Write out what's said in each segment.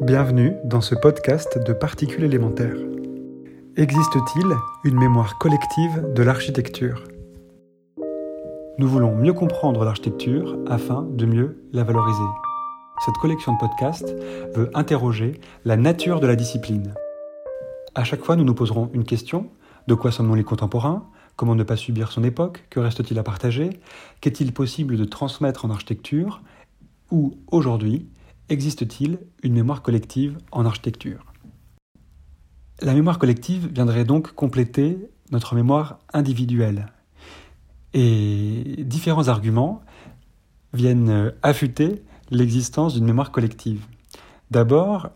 Bienvenue dans ce podcast de particules élémentaires. Existe-t-il une mémoire collective de l'architecture? Nous voulons mieux comprendre l'architecture afin de mieux la valoriser. Cette collection de podcasts veut interroger la nature de la discipline. À chaque fois, nous nous poserons une question de quoi sommes-nous les contemporains? Comment ne pas subir son époque? Que reste-t-il à partager? Qu'est-il possible de transmettre en architecture? Ou aujourd'hui, Existe-t-il une mémoire collective en architecture? La mémoire collective viendrait donc compléter notre mémoire individuelle. Et différents arguments viennent affûter l'existence d'une mémoire collective. D'abord,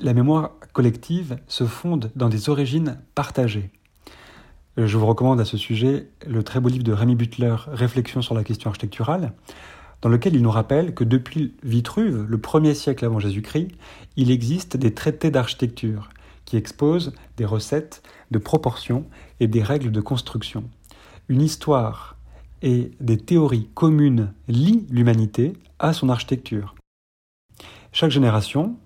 la mémoire collective se fonde dans des origines partagées. Je vous recommande à ce sujet le très beau livre de Rémi Butler, Réflexions sur la question architecturale, dans lequel il nous rappelle que depuis Vitruve, le premier siècle avant Jésus-Christ, il existe des traités d'architecture qui exposent des recettes de proportions et des règles de construction. Une histoire et des théories communes lient l'humanité à son architecture. Chaque génération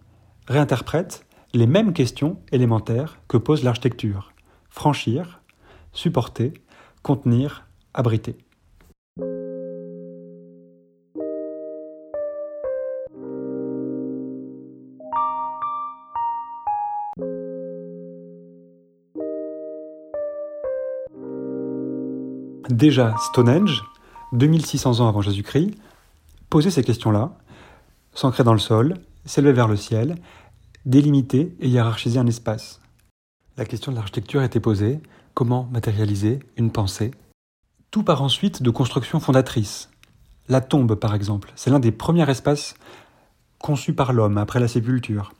réinterprète les mêmes questions élémentaires que pose l'architecture. Franchir, supporter, contenir, abriter. Déjà, Stonehenge, 2600 ans avant Jésus-Christ, posait ces questions-là, s'ancrait dans le sol, s'élevait vers le ciel, délimiter et hiérarchiser un espace. La question de l'architecture était posée, comment matérialiser une pensée? Tout part ensuite de constructions fondatrices. La tombe, par exemple, c'est l'un des premiers espaces conçus par l'homme après la sépulture.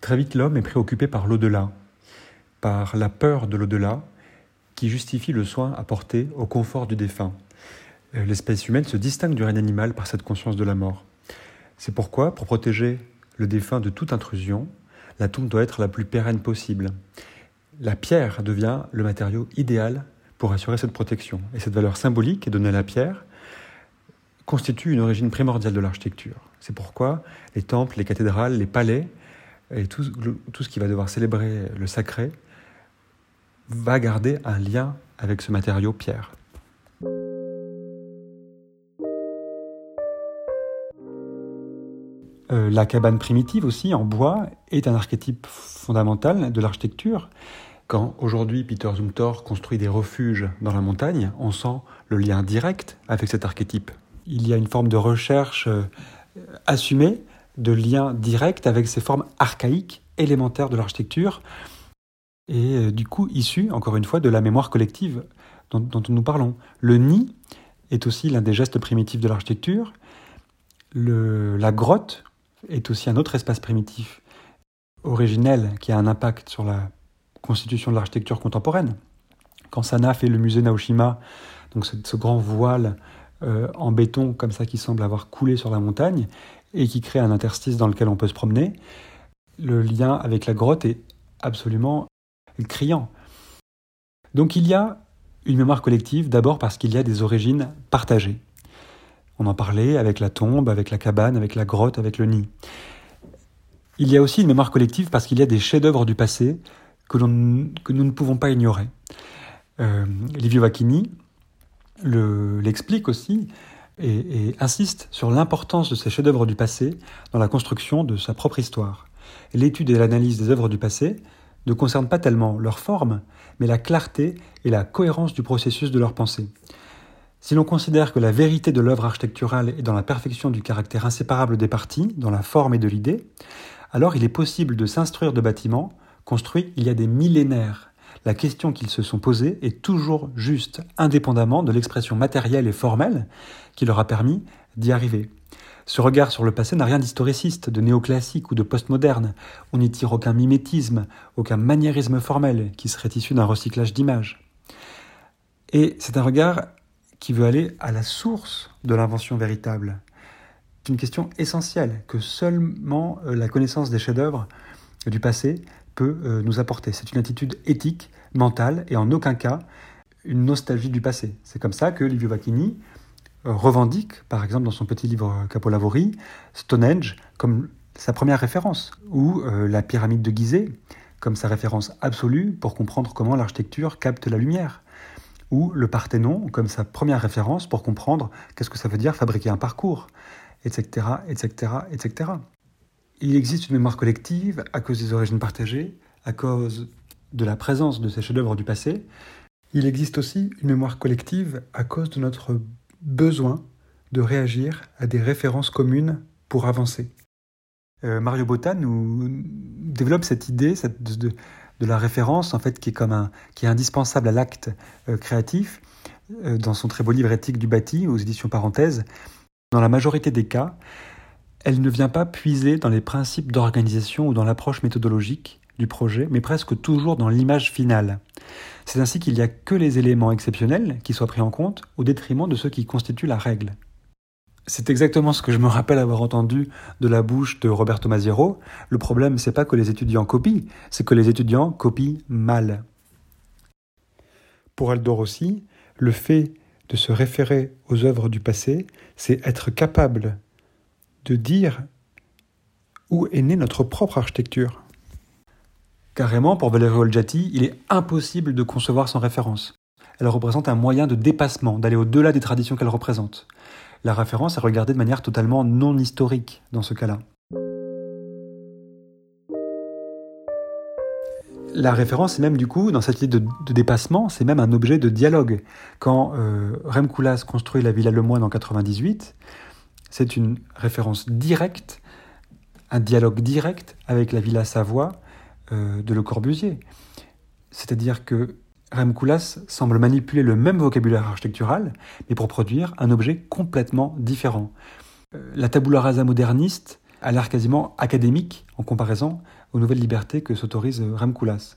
Très vite, l'homme est préoccupé par l'au-delà, par la peur de l'au-delà, qui justifie le soin apporté au confort du défunt. Euh, l'espèce humaine se distingue du règne animal par cette conscience de la mort. C'est pourquoi, pour protéger le défunt de toute intrusion, la tombe doit être la plus pérenne possible. La pierre devient le matériau idéal pour assurer cette protection. Et cette valeur symbolique donnée à la pierre constitue une origine primordiale de l'architecture. C'est pourquoi les temples, les cathédrales, les palais et tout ce qui va devoir célébrer le sacré va garder un lien avec ce matériau pierre. Euh, la cabane primitive aussi, en bois, est un archétype fondamental de l'architecture. Quand aujourd'hui Peter Zumthor construit des refuges dans la montagne, on sent le lien direct avec cet archétype. Il y a une forme de recherche euh, assumée de lien direct avec ces formes archaïques élémentaires de l'architecture et euh, du coup issu, encore une fois, de la mémoire collective dont, nous parlons. Le nid est aussi l'un des gestes primitifs de l'architecture. La grotte est aussi un autre espace primitif originel qui a un impact sur la constitution de l'architecture contemporaine. Quand Sana fait le musée Naoshima, donc ce, grand voile euh, en béton comme ça qui semble avoir coulé sur la montagne et qui crée un interstice dans lequel on peut se promener, le lien avec la grotte est absolument criant. Donc il y a une mémoire collective d'abord parce qu'il y a des origines partagées. On en parlait avec la tombe, avec la cabane, avec la grotte, avec le nid. Il y a aussi une mémoire collective parce qu'il y a des chefs-d'œuvre du passé que, nous ne pouvons pas ignorer. Euh, Livio Vacchini l'explique aussi et, insiste sur l'importance de ces chefs-d'œuvre du passé dans la construction de sa propre histoire. L'étude et l'analyse des œuvres du passé ne concerne pas tellement leur forme, mais la clarté et la cohérence du processus de leur pensée. Si l'on considère que la vérité de l'œuvre architecturale est dans la perfection du caractère inséparable des parties, dans la forme et de l'idée, alors il est possible de s'instruire de bâtiments construits il y a des millénaires. La question qu'ils se sont posée est toujours juste, indépendamment de l'expression matérielle et formelle qui leur a permis d'y arriver. Ce regard sur le passé n'a rien d'historiciste, de néoclassique ou de postmoderne. On n'y tire aucun mimétisme, aucun maniérisme formel qui serait issu d'un recyclage d'images. Et c'est un regard qui veut aller à la source de l'invention véritable. C'est une question essentielle que seulement euh, la connaissance des chefs-d'œuvre du passé peut euh, nous apporter. C'est une attitude éthique, mentale et en aucun cas une nostalgie du passé. C'est comme ça que Livio Vacchini revendique, par exemple dans son petit livre Capolavori, Stonehenge comme sa première référence, ou euh, la pyramide de Gizeh comme sa référence absolue pour comprendre comment l'architecture capte la lumière, ou le Parthénon comme sa première référence pour comprendre qu'est-ce que ça veut dire fabriquer un parcours, etc., etc., etc. Il existe une mémoire collective à cause des origines partagées, à cause de la présence de ces chefs-d'œuvre du passé. Il existe aussi une mémoire collective à cause de notre besoin de réagir à des références communes pour avancer. Euh, Mario Botta nous développe cette idée de, la référence en fait qui est comme un, qui est indispensable à l'acte euh, créatif euh, dans son très beau livre éthique du bâti aux éditions Parenthèses. Dans la majorité des cas, elle ne vient pas puiser dans les principes d'organisation ou dans l'approche méthodologique du projet, mais presque toujours dans l'image finale. C'est ainsi qu'il n'y a que les éléments exceptionnels qui soient pris en compte au détriment de ceux qui constituent la règle. C'est exactement ce que je me rappelle avoir entendu de la bouche de Roberto Maziero. Le problème, c'est pas que les étudiants copient, c'est que les étudiants copient mal. Pour Aldo Rossi, le fait de se référer aux œuvres du passé, c'est être capable de dire où est née notre propre architecture. Carrément, pour Valerio Olgiati, il est impossible de concevoir sans référence. Elle représente un moyen de dépassement, d'aller au-delà des traditions qu'elle représente la référence est regardée de manière totalement non historique dans ce cas-là. La référence est même du coup, dans cette idée de, dépassement, c'est même un objet de dialogue. Quand euh, Rem Koolhaas construit la Villa Lemoine en 98, c'est une référence directe, un dialogue direct avec la Villa Savoie euh, de Le Corbusier. C'est-à-dire que Rem Koolhaas semble manipuler le même vocabulaire architectural, mais pour produire un objet complètement différent. Euh, la tabula rasa moderniste a l'air quasiment académique en comparaison aux nouvelles libertés que s'autorise Rem Koolhaas.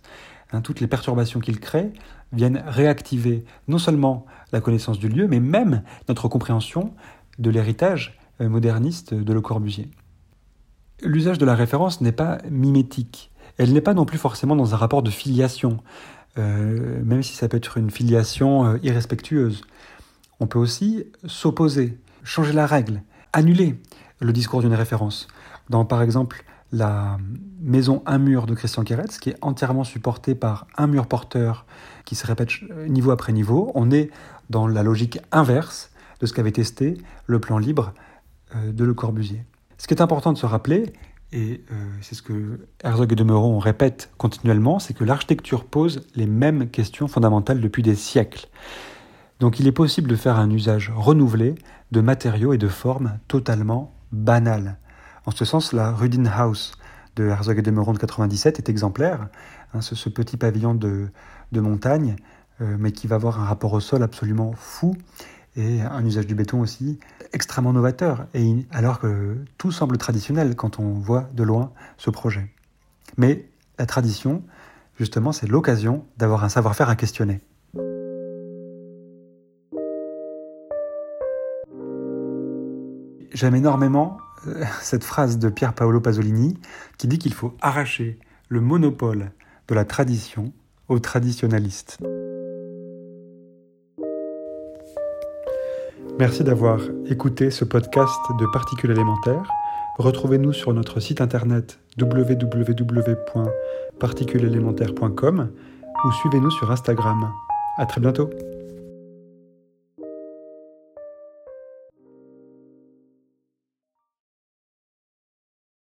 Hein, toutes les perturbations qu'il crée viennent réactiver non seulement la connaissance du lieu, mais même notre compréhension de l'héritage euh, moderniste de Le Corbusier. L'usage de la référence n'est pas mimétique. Elle n'est pas non plus forcément dans un rapport de filiation. Euh, même si ça peut être une filiation euh, irrespectueuse. On peut aussi s'opposer, changer la règle, annuler le discours d'une référence. Dans par exemple la maison Un mur de Christian Keretz, qui est entièrement supportée par un mur porteur qui se répète niveau après niveau, on est dans la logique inverse de ce qu'avait testé le plan libre euh, de Le Corbusier. Ce qui est important de se rappeler, et euh, c'est ce que Herzog et de Meuron répètent continuellement, c'est que l'architecture pose les mêmes questions fondamentales depuis des siècles. Donc il est possible de faire un usage renouvelé de matériaux et de formes totalement banales. En ce sens, la House de Herzog et de Meuron de 97 est exemplaire. Hein, ce, petit pavillon de, montagne, euh, mais qui va avoir un rapport au sol absolument fou et un usage du béton aussi extrêmement novateur, et alors que tout semble traditionnel quand on voit de loin ce projet. Mais la tradition, justement, c'est l'occasion d'avoir un savoir-faire à questionner. J'aime énormément euh, cette phrase de Pier Paolo Pasolini qui dit qu'il faut arracher le monopole de la tradition aux traditionalistes. Merci d'avoir écouté ce podcast de Particules élémentaires. Retrouvez-nous sur notre site internet www.particulesélémentaires.com ou suivez-nous sur Instagram. À très bientôt.